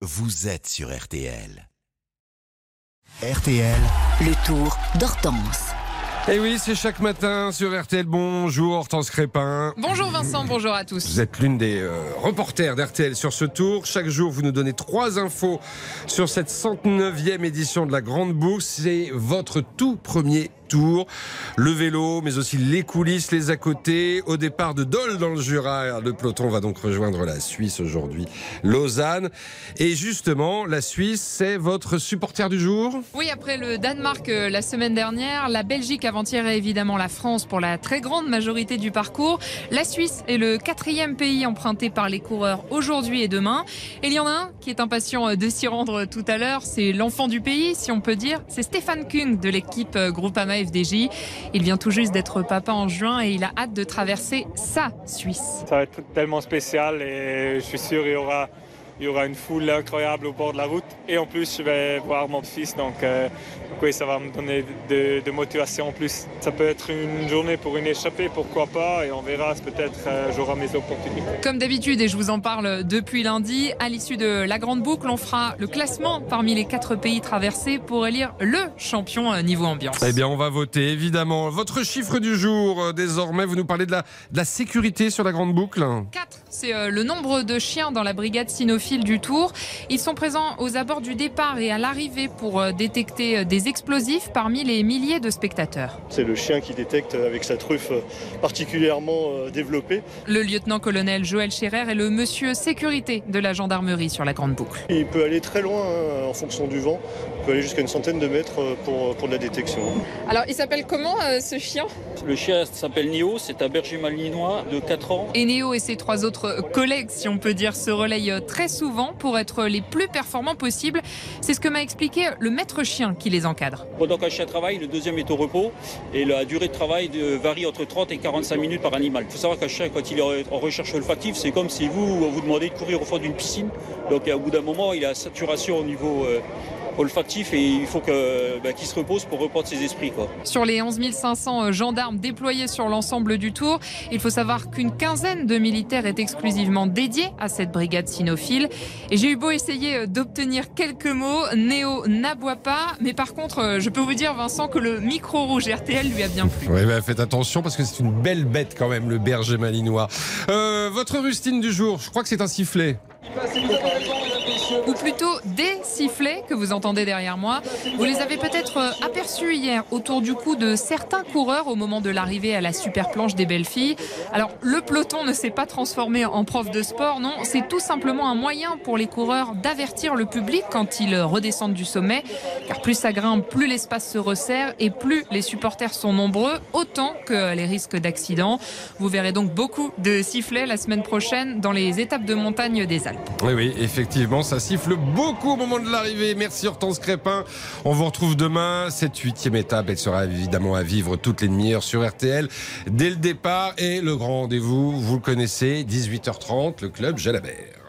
vous êtes sur RTL. RTL, Le tour d'Hortense. Et Eh oui, c'est chaque matin sur RTL. Bonjour Hortense Crépin. Bonjour Vincent, bonjour à tous. Vous êtes l'une des euh, reporters d'RTL sur ce tour. Chaque jour, vous nous donnez trois infos sur cette 109e édition de la Grande Boucle. C'est votre tout premier Le vélo, mais aussi les coulisses, les à côté. Au départ de Dole dans le Jura, le peloton va donc rejoindre la Suisse aujourd'hui, Lausanne. Et justement, la Suisse, c'est votre supporter du jour? Oui, après le Danemark euh, la semaine dernière, la Belgique avant-hier et évidemment la France pour la très grande majorité du parcours. La Suisse est le quatrième pays emprunté par les coureurs aujourd'hui et demain. Et il y en a un qui est impatient euh, de s'y rendre tout à l'heure. C'est l'enfant du pays, si on peut dire. C'est Stéphane Kung de l'équipe euh, Groupama FDJ. Il vient tout juste d'être papa en juin et il a hâte de traverser sa Suisse. Ça va être tellement spécial et je suis sûr qu'il y aura, il y aura une foule incroyable au bord de la route. Et en plus, je vais voir mon fils, donc, euh, donc oui, ça va me donner de, de motivation en plus. Ça peut être une journée pour une échappée, pourquoi pas, et on verra, peut-être euh, j'aurai mes opportunités. Comme d'habitude, et je vous en parle depuis lundi, à l'issue de la grande boucle, on fera le classement parmi les quatre pays traversés pour élire le champion euh, niveau ambiance. Eh bien, on va voter, évidemment. Votre chiffre du jour, désormais, vous nous parlez de la, de la sécurité sur la grande boucle 4, c'est euh, le nombre de chiens dans la brigade cynophile du Tour. Ils sont présents aux abords du départ et à l'arrivée pour euh, détecter euh, des explosifs parmi les milliers de spectateurs. C'est le chien qui détecte avec sa truffe particulièrement euh, développée. Le lieutenant-colonel Joël Scherer est le monsieur sécurité de la gendarmerie sur la grande boucle. Il peut aller très loin hein, en fonction du vent. Il peut aller jusqu'à une centaine de mètres euh, pour, pour de la détection. Alors, il s'appelle comment euh, ce chien? Le chien s'appelle Nio, c'est un berger malinois de 4 ans. Et Néo et ses trois autres collègues, si on peut dire, se relayent très souvent pour être les plus performants possibles. C'est ce que m'a expliqué le maître chien qui les encadre. Pendant qu'un chien travaille, le deuxième est au repos et la durée de travail varie entre 30 et 45 minutes par animal. Il faut savoir qu'un chien, quand il est en recherche olfactive, c'est comme si vous, vous demandez de courir au fond d'une piscine. Donc au bout d'un moment, il a saturation au niveau euh, olfactif et il faut que, bah, qu'il se repose pour reprendre ses esprits. Quoi. Sur les 11 500 gendarmes déployés sur l'ensemble du tour, il faut savoir qu'une quinzaine de militaires est exclusivement dédiée à cette brigade cynophile. Et j'ai eu beau essayer d'obtenir quelques mots, Néo n'aboie pas, mais par contre, euh, je peux vous dire, Vincent, que le micro rouge RTL lui a bien plu. Oui, bah, faites attention parce que c'est une belle bête quand même, le berger malinois. Euh, votre rustine du jour, je crois que c'est un sifflet. Ou plutôt des sifflets que vous entendez derrière moi. Vous les avez peut-être euh, aperçus hier autour du cou de certains coureurs au moment de l'arrivée à la super planche des belles filles. Alors le peloton ne s'est pas transformé en prof de sport, non, c'est tout simplement un moyen pour les coureurs d'avertir le public quand ils redescendent du sommet, car plus ça grimpe, plus l'espace se resserre et plus les supporters sont nombreux, autant que les risques d'accident. Vous verrez donc beaucoup de sifflets la semaine prochaine dans les étapes de montagne des Alpes. Oui, oui, effectivement, siffle beaucoup au moment de l'arrivée. Merci Hortense Crépin. On vous retrouve demain. Cette huitième étape, elle sera évidemment à vivre toutes les demi-heures sur RTL dès le départ. Et le grand rendez-vous, vous le connaissez, 18h30, le club Jalabert.